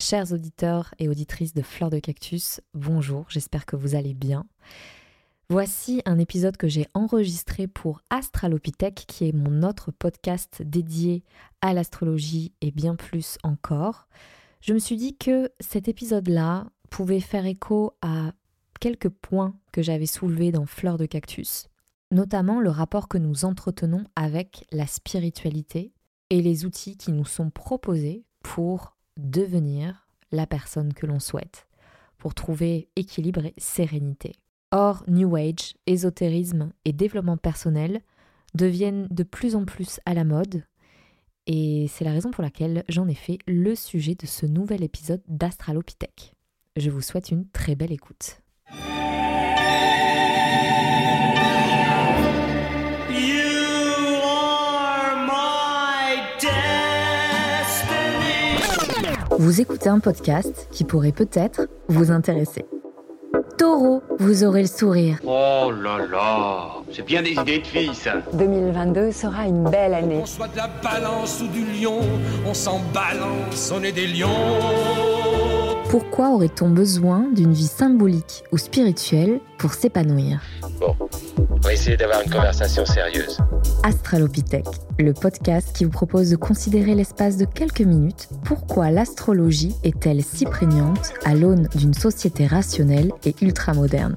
Chers auditeurs et auditrices de Fleurs de Cactus, bonjour, j'espère que vous allez bien. Voici un épisode que j'ai enregistré pour Astralopithèque, qui est mon autre podcast dédié à l'astrologie et bien plus encore. Je me suis dit que cet épisode-là pouvait faire écho à quelques points que j'avais soulevés dans Fleurs de Cactus, notamment le rapport que nous entretenons avec la spiritualité et les outils qui nous sont proposés pour devenir la personne que l'on souhaite, pour trouver équilibre et sérénité. Or, New Age, ésotérisme et développement personnel deviennent de plus en plus à la mode, et c'est la raison pour laquelle j'en ai fait le sujet de ce nouvel épisode d'Astralopithèque. Je vous souhaite une très belle écoute. Vous écoutez un podcast qui pourrait peut-être vous intéresser. Taureau, vous aurez le sourire. Oh là là, c'est bien des idées de filles ça. 2022 sera une belle année. On soit de la balance ou du lion, on s'en balance, on est des lions. Pourquoi aurait-on besoin d'une vie symbolique ou spirituelle pour s'épanouir? Bon, on va essayer d'avoir une conversation sérieuse. Astralopithèque, le podcast qui vous propose de considérer l'espace de quelques minutes pourquoi l'astrologie est-elle si prégnante à l'aune d'une société rationnelle et ultramoderne?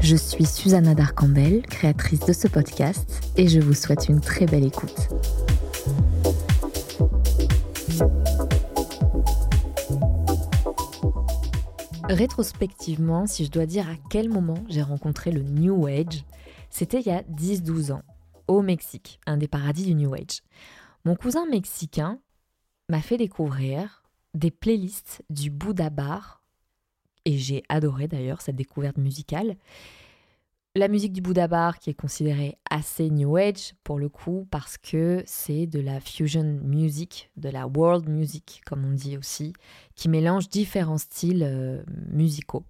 Je suis Susanna Darcambel, créatrice de ce podcast, et je vous souhaite une très belle écoute. Rétrospectivement, si je dois dire à quel moment j'ai rencontré le New Age, c'était il y a 10-12 ans, au Mexique, un des paradis du New Age. Mon cousin mexicain m'a fait découvrir des playlists du Bouddha Bar, et j'ai adoré d'ailleurs cette découverte musicale la musique du Buddha Bar qui est considérée assez New Age pour le coup parce que c'est de la fusion music, de la world music comme on dit aussi, qui mélange différents styles euh, musicaux.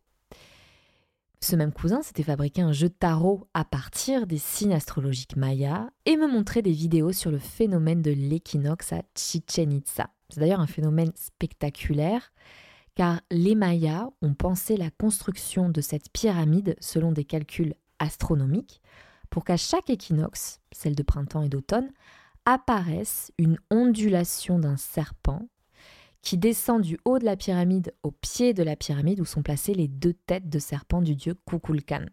Ce même cousin s'était fabriqué un jeu de tarot à partir des signes astrologiques mayas et me montrait des vidéos sur le phénomène de l'équinoxe à Chichen Itza. C'est d'ailleurs un phénomène spectaculaire car les Mayas ont pensé la construction de cette pyramide selon des calculs astronomique pour qu'à chaque équinoxe, celle de printemps et d'automne, apparaisse une ondulation d'un serpent qui descend du haut de la pyramide au pied de la pyramide où sont placées les deux têtes de serpent du dieu Kukulkan.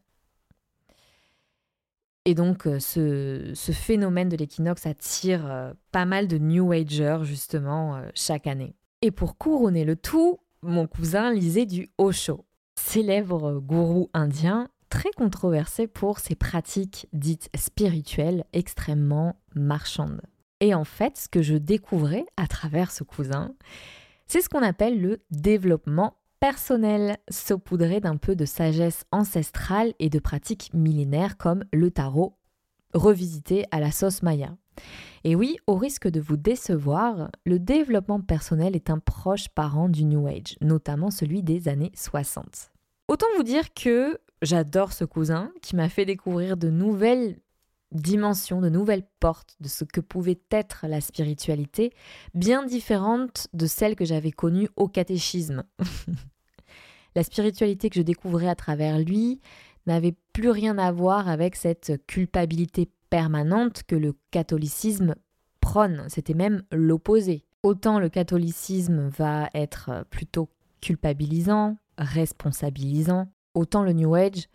Et donc euh, ce, phénomène de l'équinoxe attire euh, pas mal de New Agers justement euh, chaque année. Et pour couronner le tout, mon cousin lisait du Osho, célèbre gourou indien très controversé pour ses pratiques dites spirituelles extrêmement marchandes. Et en fait, ce que je découvrais à travers ce cousin, c'est ce qu'on appelle le développement personnel, saupoudré d'un peu de sagesse ancestrale et de pratiques millénaires comme le tarot, revisité à la sauce maya. Et oui, au risque de vous décevoir, le développement personnel est un proche parent du New Age, notamment celui des années 60. Autant vous dire que J'adore ce cousin qui m'a fait découvrir de nouvelles dimensions, de nouvelles portes de ce que pouvait être la spiritualité, bien différentes de celles que j'avais connues au catéchisme. la spiritualité que je découvrais à travers lui n'avait plus rien à voir avec cette culpabilité permanente que le catholicisme prône, c'était même l'opposé. Autant le catholicisme va être plutôt culpabilisant, responsabilisant, Autant le New Age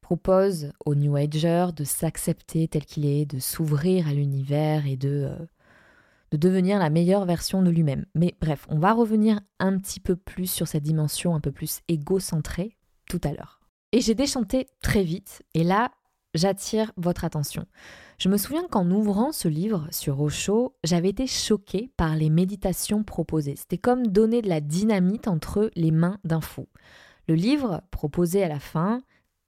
propose aux New Agers de s'accepter tel qu'il est, de s'ouvrir à l'univers et de, euh, de devenir la meilleure version de lui-même. Mais bref, on va revenir un petit peu plus sur cette dimension un peu plus égocentrée tout à l'heure. Et j'ai déchanté très vite, et là, j'attire votre attention. Je me souviens qu'en ouvrant ce livre sur Osho, j'avais été choquée par les méditations proposées. C'était comme donner de la dynamite entre les mains d'un fou. Le livre proposait à la fin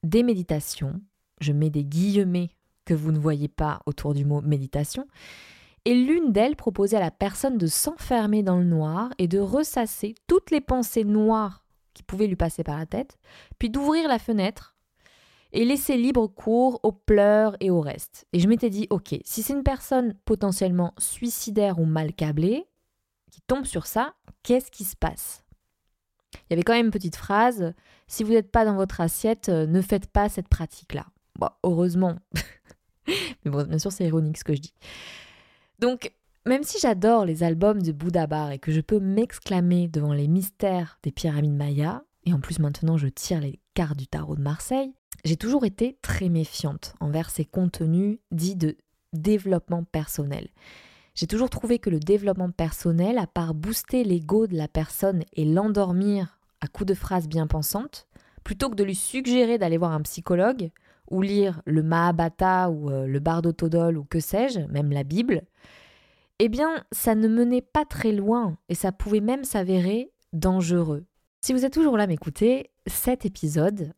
des méditations, je mets des guillemets que vous ne voyez pas autour du mot méditation, et l'une d'elles proposait à la personne de s'enfermer dans le noir et de ressasser toutes les pensées noires qui pouvaient lui passer par la tête, puis d'ouvrir la fenêtre et laisser libre cours aux pleurs et au reste. Et je m'étais dit, ok, si c'est une personne potentiellement suicidaire ou mal câblée qui tombe sur ça, qu'est-ce qui se passe? Il y avait quand même une petite phrase, si vous n'êtes pas dans votre assiette, euh, ne faites pas cette pratique-là. Bon, heureusement. Mais bon, bien sûr, c'est ironique ce que je dis. Donc, même si j'adore les albums de Bouddha et que je peux m'exclamer devant les mystères des pyramides mayas, et en plus maintenant je tire les cartes du tarot de Marseille, j'ai toujours été très méfiante envers ces contenus dits de développement personnel. J'ai toujours trouvé que le développement personnel, à part booster l'ego de la personne et l'endormir à coups de phrases bien pensantes, plutôt que de lui suggérer d'aller voir un psychologue ou lire le Mahabharata ou euh, le Bardo Todol ou que sais-je, même la Bible, eh bien, ça ne menait pas très loin et ça pouvait même s'avérer dangereux. Si vous êtes toujours là m'écouter, cet épisode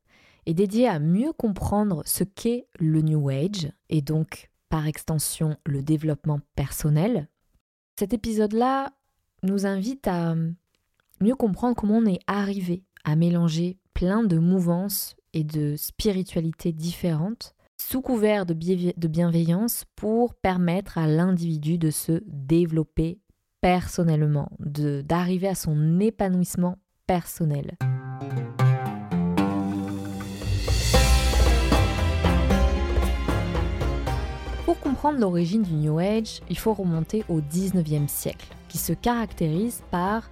est dédié à mieux comprendre ce qu'est le New Age et donc par extension le développement personnel. Cet épisode-là nous invite à mieux comprendre comment on est arrivé à mélanger plein de mouvances et de spiritualités différentes sous couvert de, bienveillance pour permettre à l'individu de se développer personnellement, d'arriver à son épanouissement personnel. Comprendre l'origine du New Age, il faut remonter au 19e siècle, qui se caractérise par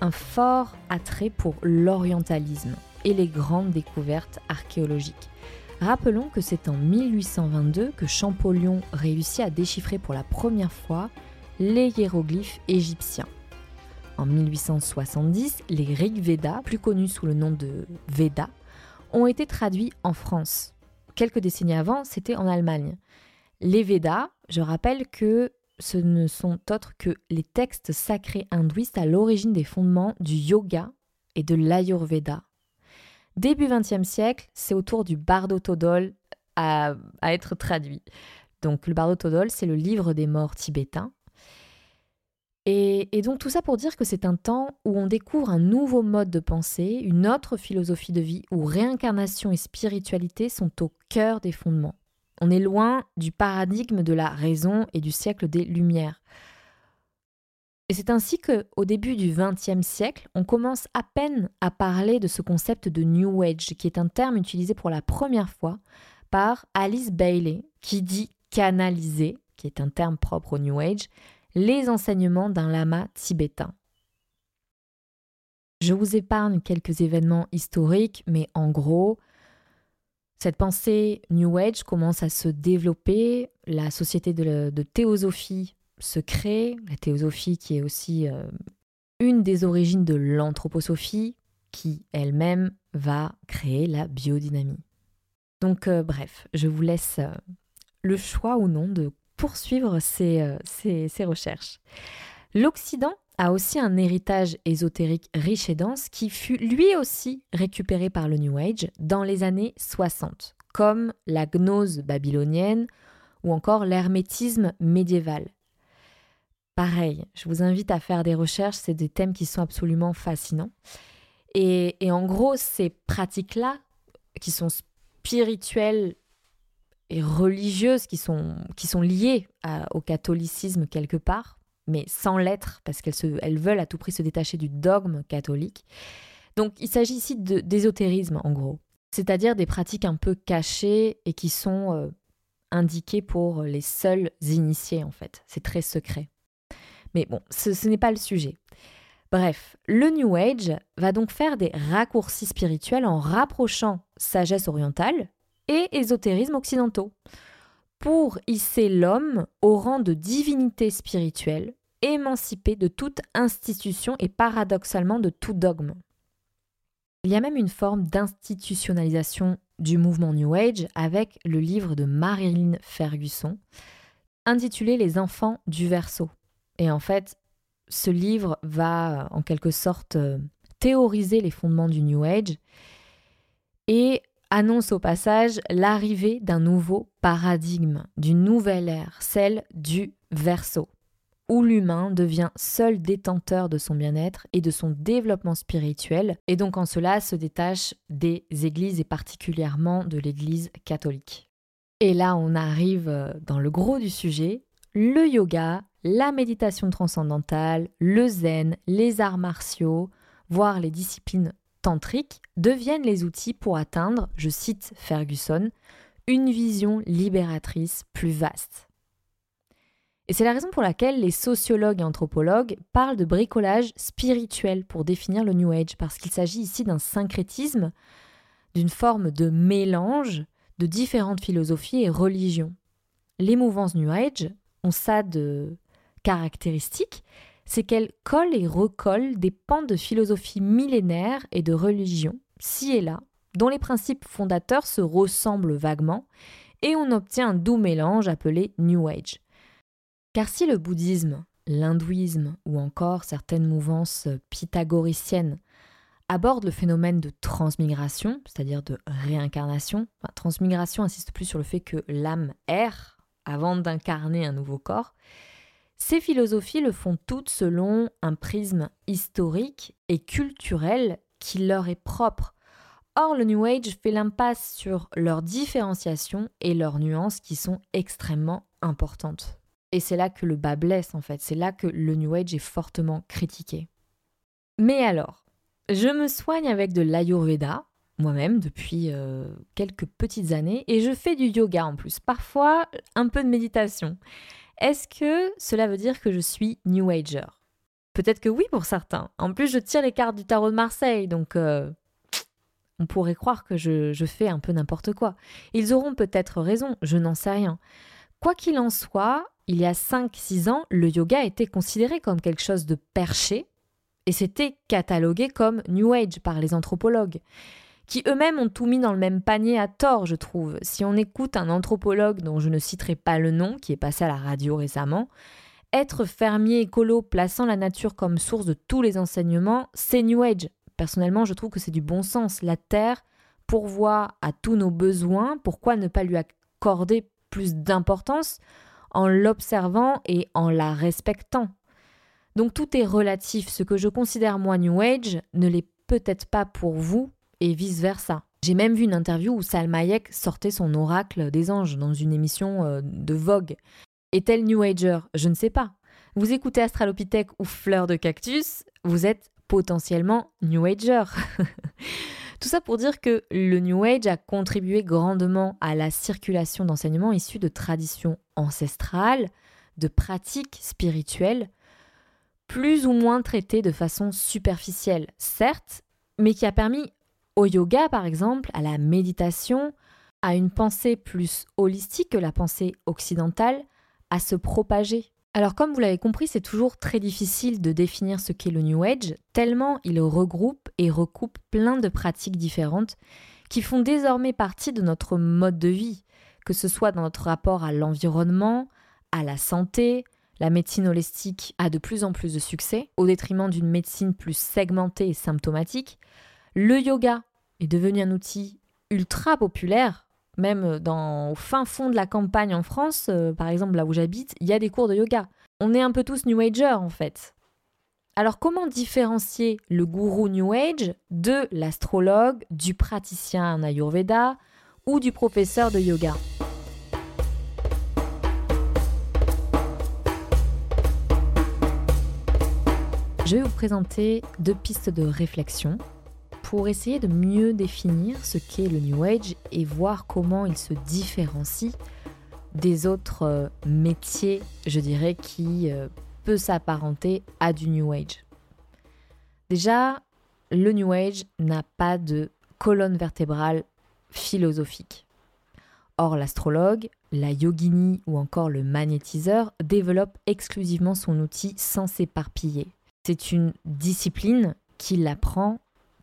un fort attrait pour l'orientalisme et les grandes découvertes archéologiques. Rappelons que c'est en 1822 que Champollion réussit à déchiffrer pour la première fois les hiéroglyphes égyptiens. En 1870, les Rig Veda, plus connus sous le nom de Veda, ont été traduits en France. Quelques décennies avant, c'était en Allemagne. Les Vedas, je rappelle que ce ne sont autres que les textes sacrés hindouistes à l'origine des fondements du yoga et de l'ayurveda. Début XXe siècle, c'est au tour du Bardo Todol à, à être traduit. Donc le Bardo Todol, c'est le livre des morts tibétains et, donc tout ça pour dire que c'est un temps où on découvre un nouveau mode de pensée, une autre philosophie de vie, où réincarnation et spiritualité sont au cœur des fondements. On est loin du paradigme de la raison et du siècle des Lumières. Et c'est ainsi qu'au début du XXe siècle, on commence à peine à parler de ce concept de New Age, qui est un terme utilisé pour la première fois par Alice Bailey, qui dit canaliser, qui est un terme propre au New Age, les enseignements d'un lama tibétain. Je vous épargne quelques événements historiques, mais en gros, cette pensée New Age commence à se développer, la société de, théosophie se crée, la théosophie qui est aussi euh, une des origines de l'anthroposophie, qui elle-même va créer la biodynamie. Donc euh, bref, je vous laisse euh, le choix ou non de poursuivre ses recherches. L'Occident a aussi un héritage ésotérique riche et dense qui fut lui aussi récupéré par le New Age dans les années 60, comme la gnose babylonienne ou encore l'hermétisme médiéval. Pareil, je vous invite à faire des recherches, c'est des thèmes qui sont absolument fascinants. Et, en gros, ces pratiques-là, qui sont spirituelles et religieuses qui sont, qui sont liées au catholicisme quelque part, mais sans l'être, parce qu'elles elles veulent à tout prix se détacher du dogme catholique. Donc il s'agit ici d'ésotérisme en gros, c'est-à-dire des pratiques un peu cachées et qui sont euh, indiquées pour les seuls initiés en fait. C'est très secret. Mais bon, ce, ce n'est pas le sujet. Bref, le New Age va donc faire des raccourcis spirituels en rapprochant sagesse orientale, et ésotérisme occidentaux, pour hisser l'homme au rang de divinité spirituelle, émancipé de toute institution et paradoxalement de tout dogme. Il y a même une forme d'institutionnalisation du mouvement New Age avec le livre de Marilyn Ferguson, intitulé Les enfants du Verseau. Et en fait, ce livre va en quelque sorte euh, théoriser les fondements du New Age et annonce au passage l'arrivée d'un nouveau paradigme, d'une nouvelle ère, celle du verso, où l'humain devient seul détenteur de son bien-être et de son développement spirituel, et donc en cela se détache des églises et particulièrement de l'église catholique. Et là, on arrive euh, dans le gros du sujet, le yoga, la méditation transcendantale, le zen, les arts martiaux, voire les disciplines tantriques, deviennent les outils pour atteindre, je cite Ferguson, une vision libératrice plus vaste. Et c'est la raison pour laquelle les sociologues et anthropologues parlent de bricolage spirituel pour définir le New Age, parce qu'il s'agit ici d'un syncrétisme, d'une forme de mélange de différentes philosophies et religions. Les mouvances New Age ont ça de caractéristique, c'est qu'elles collent et recollent des pans de philosophie millénaire et de religion, ci et là, dont les principes fondateurs se ressemblent vaguement, et on obtient un doux mélange appelé New Age. Car si le bouddhisme, l'hindouisme ou encore certaines mouvances pythagoriciennes abordent le phénomène de transmigration, c'est-à-dire de réincarnation, transmigration insiste plus sur le fait que l'âme erre avant d'incarner un nouveau corps, ces philosophies le font toutes selon un prisme historique et culturel qui leur est propre. Or, le New Age fait l'impasse sur leur différenciation et leurs nuances qui sont extrêmement importantes. Et c'est là que le bas blesse en fait, c'est là que le New Age est fortement critiqué. Mais alors, je me soigne avec de l'Ayurveda, moi-même, depuis euh, quelques petites années, et je fais du yoga en plus, parfois un peu de méditation. Est-ce que cela veut dire que je suis New Ager? Peut-être que oui pour certains. En plus, je tire les cartes du tarot de Marseille, donc euh, on pourrait croire que je, je fais un peu n'importe quoi. Ils auront peut-être raison, je n'en sais rien. Quoi qu'il en soit, il y a 5-6 ans, le yoga était considéré comme quelque chose de perché et c'était catalogué comme New Age par les anthropologues, qui eux-mêmes ont tout mis dans le même panier à tort, je trouve. Si on écoute un anthropologue dont je ne citerai pas le nom, qui est passé à la radio récemment, être fermier écolo plaçant la nature comme source de tous les enseignements, c'est New Age. Personnellement, je trouve que c'est du bon sens. La Terre pourvoit à tous nos besoins, pourquoi ne pas lui accorder plus d'importance en l'observant et en la respectant. Donc tout est relatif. Ce que je considère moi New Age ne l'est peut-être pas pour vous et vice-versa. J'ai même vu une interview où Salma Hayek sortait son oracle des anges dans une émission euh, de Vogue. Est-elle New Ager? Je ne sais pas. Vous écoutez Astralopithèque ou Fleur de Cactus, vous êtes potentiellement New Ager. Tout ça pour dire que le New Age a contribué grandement à la circulation d'enseignements issus de traditions ancestrales, de pratiques spirituelles, plus ou moins traitées de façon superficielle, certes, mais qui a permis au yoga, par exemple, à la méditation, à une pensée plus holistique que la pensée occidentale, à se propager. Alors comme vous l'avez compris, c'est toujours très difficile de définir ce qu'est le New Age, tellement il regroupe et recoupe plein de pratiques différentes qui font désormais partie de notre mode de vie, que ce soit dans notre rapport à l'environnement, à la santé, la médecine holistique a de plus en plus de succès, au détriment d'une médecine plus segmentée et symptomatique. Le yoga est devenu un outil ultra populaire même dans, au fin fond de la campagne en France, euh, par exemple là où j'habite, il y a des cours de yoga. On est un peu tous New Ager en fait. Alors comment différencier le gourou New Age de l'astrologue, du praticien en Ayurveda ou du professeur de yoga? Je vais vous présenter deux pistes de réflexion pour essayer de mieux définir ce qu'est le New Age et voir comment il se différencie des autres euh, métiers, je dirais, qui euh, peut s'apparenter à du New Age. Déjà, le New Age n'a pas de colonne vertébrale philosophique. Or, l'astrologue, la yogini ou encore le magnétiseur développe exclusivement son outil sans s'éparpiller. C'est une discipline qui apprend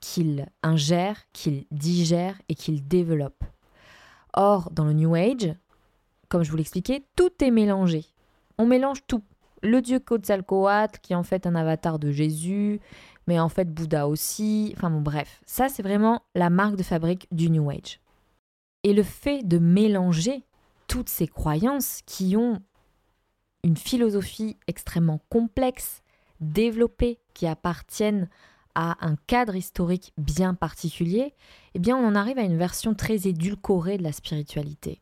qu'il ingère, qu'il digère et qu'il développe. Or, dans le New Age, comme je vous l'expliquais, tout est mélangé. On mélange tout. Le dieu Quetzalcoatl, qui est en fait un avatar de Jésus, mais en fait Bouddha aussi. Enfin bon, bref, ça c'est vraiment la marque de fabrique du New Age. Et le fait de mélanger toutes ces croyances qui ont une philosophie extrêmement complexe, développée, qui appartienne à un cadre historique bien particulier, eh bien on en arrive à une version très édulcorée de la spiritualité.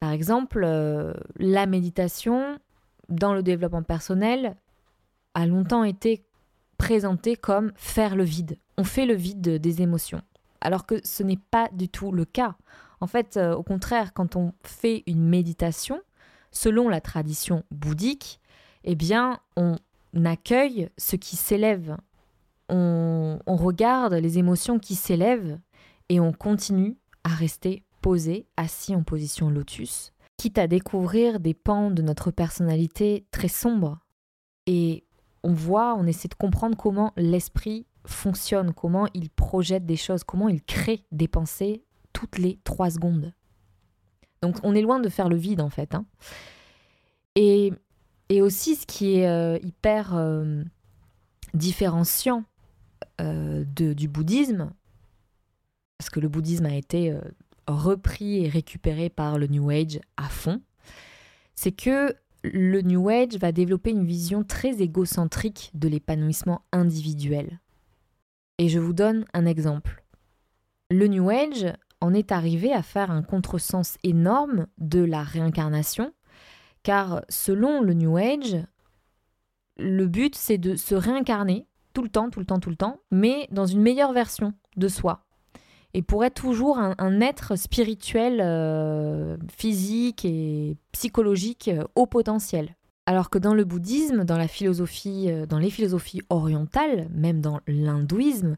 Par exemple, euh, la méditation dans le développement personnel a longtemps été présentée comme faire le vide. On fait le vide des émotions, alors que ce n'est pas du tout le cas. En fait, euh, au contraire, quand on fait une méditation, selon la tradition bouddhique, eh bien, on accueille ce qui s'élève. On, regarde les émotions qui s'élèvent et on continue à rester posé, assis en position lotus, quitte à découvrir des pans de notre personnalité très sombres. Et on voit, on essaie de comprendre comment l'esprit fonctionne, comment il projette des choses, comment il crée des pensées toutes les trois secondes. Donc on est loin de faire le vide en fait. Hein. Et, et, aussi ce qui est euh, hyper euh, différenciant euh, de, du bouddhisme, parce que le bouddhisme a été repris et récupéré par le New Age à fond, c'est que le New Age va développer une vision très égocentrique de l'épanouissement individuel. Et je vous donne un exemple. Le New Age en est arrivé à faire un contresens énorme de la réincarnation, car selon le New Age, le but c'est de se réincarner tout le temps, tout le temps, tout le temps, mais dans une meilleure version de soi. Et pour être toujours un, être spirituel, euh, physique et psychologique euh, au potentiel. Alors que dans le bouddhisme, dans la philosophie, euh, dans les philosophies orientales, même dans l'hindouisme,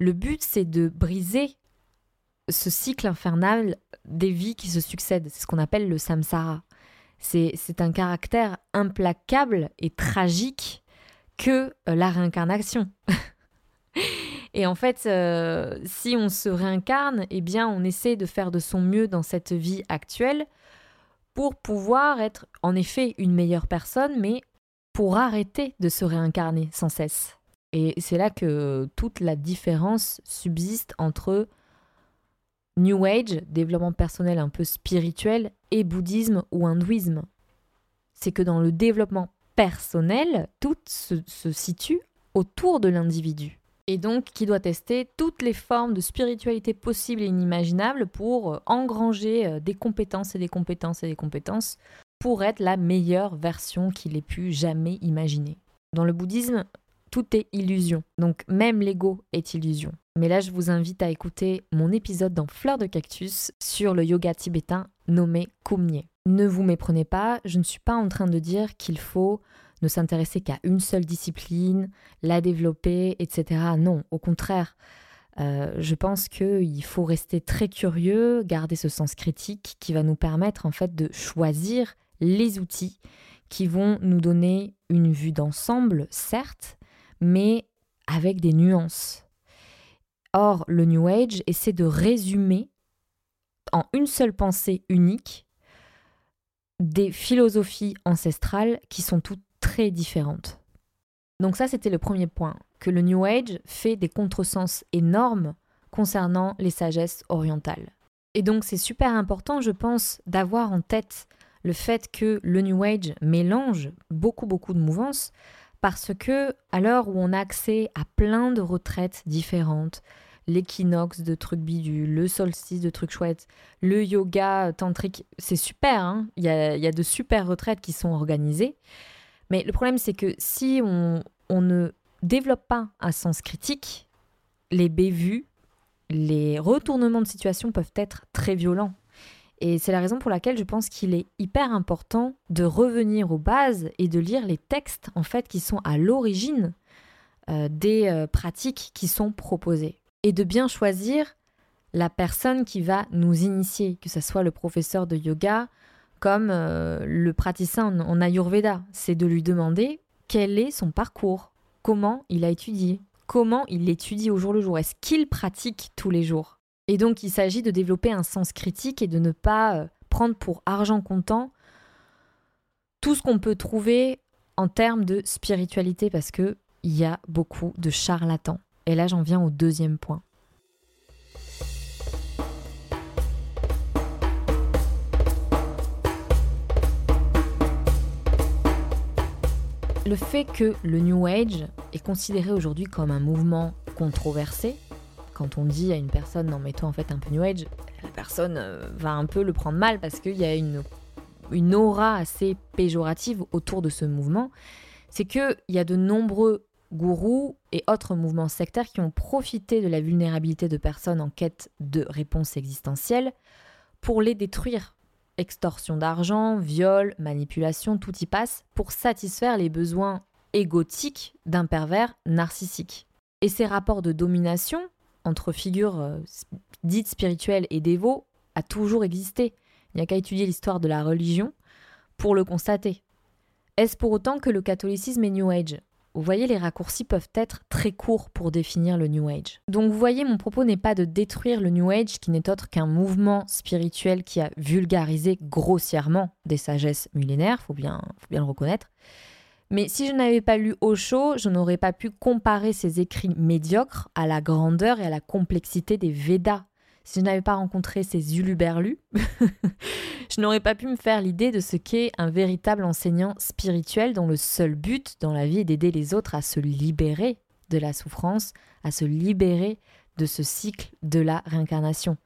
le but c'est de briser ce cycle infernal des vies qui se succèdent. C'est ce qu'on appelle le samsara. C'est un caractère implacable et tragique que euh, la réincarnation. et en fait, euh, si on se réincarne, eh bien, on essaie de faire de son mieux dans cette vie actuelle pour pouvoir être en effet une meilleure personne, mais pour arrêter de se réincarner sans cesse. Et c'est là que toute la différence subsiste entre New Age, développement personnel un peu spirituel, et bouddhisme ou hindouisme. C'est que dans le développement personnel, tout se, situe autour de l'individu. Et donc qui doit tester toutes les formes de spiritualité possibles et inimaginables pour euh, engranger euh, des compétences et des compétences et des compétences pour être la meilleure version qu'il ait pu jamais imaginer. Dans le bouddhisme, tout est illusion. Donc même l'ego est illusion. Mais là, je vous invite à écouter mon épisode dans Fleur de Cactus sur le yoga tibétain nommé Kumye. Ne vous méprenez pas, je ne suis pas en train de dire qu'il faut ne s'intéresser qu'à une seule discipline, la développer, etc. Non, au contraire. Euh, je pense qu'il faut rester très curieux, garder ce sens critique qui va nous permettre en fait de choisir les outils qui vont nous donner une vue d'ensemble, certes, mais avec des nuances. Or, le New Age essaie de résumer en une seule pensée unique des philosophies ancestrales qui sont toutes très différentes. Donc ça, c'était le premier point, que le New Age fait des contresens énormes concernant les sagesses orientales. Et donc c'est super important, je pense, d'avoir en tête le fait que le New Age mélange beaucoup, beaucoup de mouvances, parce que à l'heure où on a accès à plein de retraites différentes, l'équinoxe de trucs bidules, le solstice de trucs chouettes, le yoga tantrique, c'est super, hein. il, y a, y, a, de super retraites qui sont organisées. Mais le problème, c'est que si on, on ne développe pas un sens critique, les bévues, les retournements de situation peuvent être très violents. Et c'est la raison pour laquelle je pense qu'il est hyper important de revenir aux bases et de lire les textes en fait qui sont à l'origine euh, des euh, pratiques qui sont proposées et de bien choisir la personne qui va nous initier, que ce soit le professeur de yoga comme euh, le praticien en Ayurveda. C'est de lui demander quel est son parcours, comment il a étudié, comment il étudie au jour le jour, est-ce qu'il pratique tous les jours? Et donc il s'agit de développer un sens critique et de ne pas euh, prendre pour argent comptant tout ce qu'on peut trouver en termes de spiritualité parce que il y a beaucoup de charlatans. Et là j'en viens au deuxième point. Le fait que le New Age est considéré aujourd'hui comme un mouvement controversé, quand on dit à une personne non mais toi en fait un peu New Age, la personne euh, va un peu le prendre mal parce qu'il y a une, une aura assez péjorative autour de ce mouvement, c'est qu'il y a de nombreux gourous et autres mouvements sectaires qui ont profité de la vulnérabilité de personnes en quête de réponses existentielles pour les détruire. Extorsion d'argent, viol, manipulation, tout y passe pour satisfaire les besoins égotiques d'un pervers narcissique. Et ces rapports de domination entre figures euh, dites spirituelles et dévots a toujours existé. Il n'y a qu'à étudier l'histoire de la religion pour le constater. Est-ce pour autant que le catholicisme est New Age? Vous voyez, les raccourcis peuvent être très courts pour définir le New Age. Donc vous voyez, mon propos n'est pas de détruire le New Age, qui n'est autre qu'un mouvement spirituel qui a vulgarisé grossièrement des sagesses millénaires, faut bien, faut bien le reconnaître. Mais si je n'avais pas lu Osho, je n'aurais pas pu comparer ses écrits médiocres à la grandeur et à la complexité des Védas, si je n'avais pas rencontré ces uluberlus, je n'aurais pas pu me faire l'idée de ce qu'est un véritable enseignant spirituel dont le seul but dans la vie est d'aider les autres à se libérer de la souffrance, à se libérer de ce cycle de la réincarnation.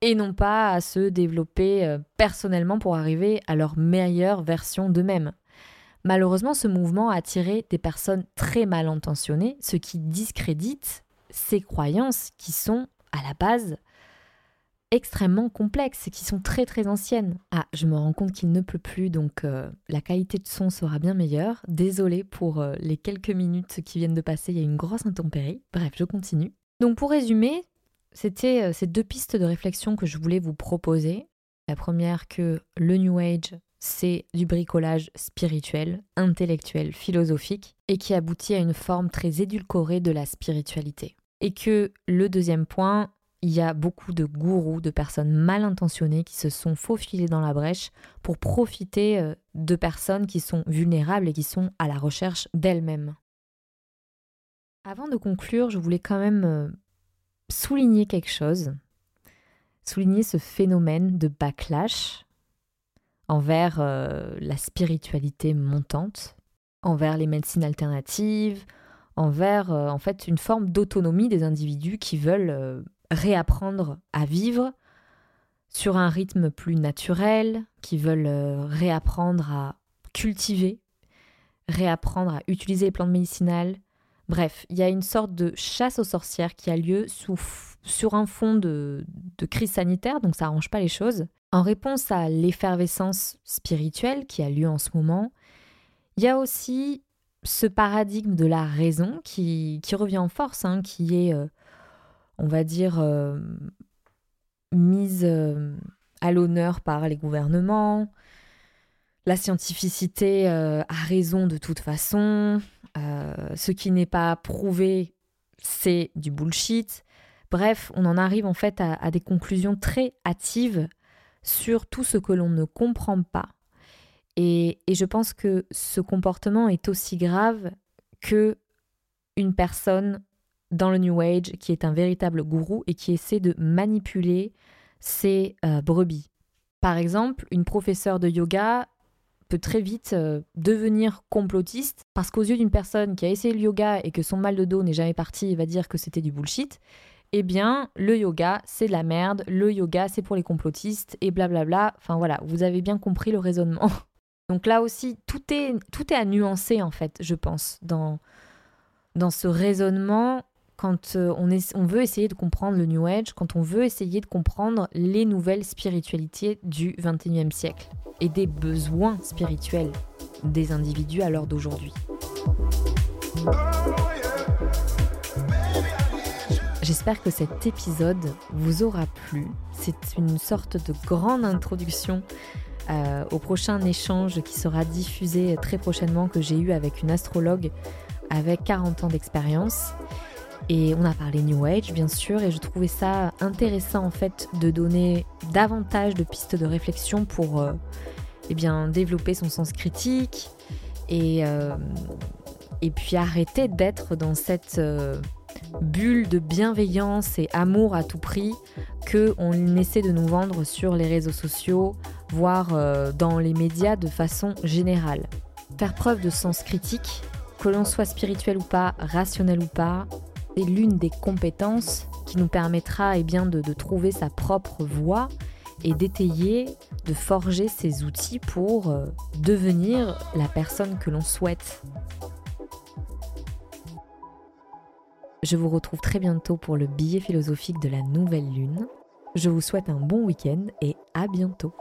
Et non pas à se développer euh, personnellement pour arriver à leur meilleure version d'eux-mêmes. Malheureusement, ce mouvement a attiré des personnes très mal intentionnées, ce qui discrédite ces croyances qui sont à la base extrêmement complexes et qui sont très très anciennes. Ah, je me rends compte qu'il ne pleut plus, donc euh, la qualité de son sera bien meilleure. Désolée pour euh, les quelques minutes qui viennent de passer, il y a une grosse intempérie. Bref, je continue. Donc pour résumer, c'était euh, ces deux pistes de réflexion que je voulais vous proposer. La première que le New Age, c'est du bricolage spirituel, intellectuel, philosophique, et qui aboutit à une forme très édulcorée de la spiritualité. Et que le deuxième point, il y a beaucoup de gourous, de personnes mal intentionnées qui se sont faufilées dans la brèche pour profiter euh, de personnes qui sont vulnérables et qui sont à la recherche d'elles-mêmes. Avant de conclure, je voulais quand même euh, souligner quelque chose, souligner ce phénomène de backlash envers euh, la spiritualité montante, envers les médecines alternatives, envers euh, en fait une forme d'autonomie des individus qui veulent euh, réapprendre à vivre sur un rythme plus naturel, qui veulent euh, réapprendre à cultiver, réapprendre à utiliser les plantes médicinales. Bref, il y a une sorte de chasse aux sorcières qui a lieu sur un fond de, de crise sanitaire, donc ça arrange pas les choses. En réponse à l'effervescence spirituelle qui a lieu en ce moment, il y a aussi ce paradigme de la raison qui, revient en force, hein, qui est, euh, on va dire, euh, mise euh, à l'honneur par les gouvernements. La scientificité a raison de toute façon. ce qui n'est pas prouvé, c'est du bullshit. Bref, on en arrive en fait à des conclusions très hâtives sur tout ce que l'on ne comprend pas et, je pense que ce comportement est aussi grave que une personne dans le New Age qui est un véritable gourou et qui essaie de manipuler ses euh, brebis. Par exemple, une professeure de yoga peut très vite euh, devenir complotiste parce qu'aux yeux d'une personne qui a essayé le yoga et que son mal de dos n'est jamais parti et va dire que c'était du bullshit, eh bien, le yoga, c'est de la merde, le yoga, c'est pour les complotistes, et blablabla. Enfin voilà, vous avez bien compris le raisonnement. Donc là aussi, tout est, tout est à nuancer, en fait, je pense, dans, dans ce raisonnement quand euh, on, est, on veut essayer de comprendre le New Age, quand on veut essayer de comprendre les nouvelles spiritualités du XXIe siècle et des besoins spirituels des individus à l'heure d'aujourd'hui. J'espère que cet épisode vous aura plu. C'est une sorte de grande introduction euh, au prochain échange qui sera diffusé très prochainement que j'ai eu avec une astrologue avec 40 ans d'expérience. Et on a parlé New Age, bien sûr, et je trouvais ça intéressant en fait de donner davantage de pistes de réflexion pour euh, eh bien, développer son sens critique et, euh, et puis arrêter d'être dans cette bulle de bienveillance et amour à tout prix que on essaie de nous vendre sur les réseaux sociaux, voire euh, dans les médias de façon générale. Faire preuve de sens critique, que l'on soit spirituel ou pas, rationnel ou pas, c'est l'une des compétences qui nous permettra eh bien, de, de trouver sa propre voie et d'étayer, de forger ses outils pour euh, devenir la personne que l'on souhaite. Je vous retrouve très bientôt pour le billet philosophique de la nouvelle lune. Je vous souhaite un bon week-end et à bientôt.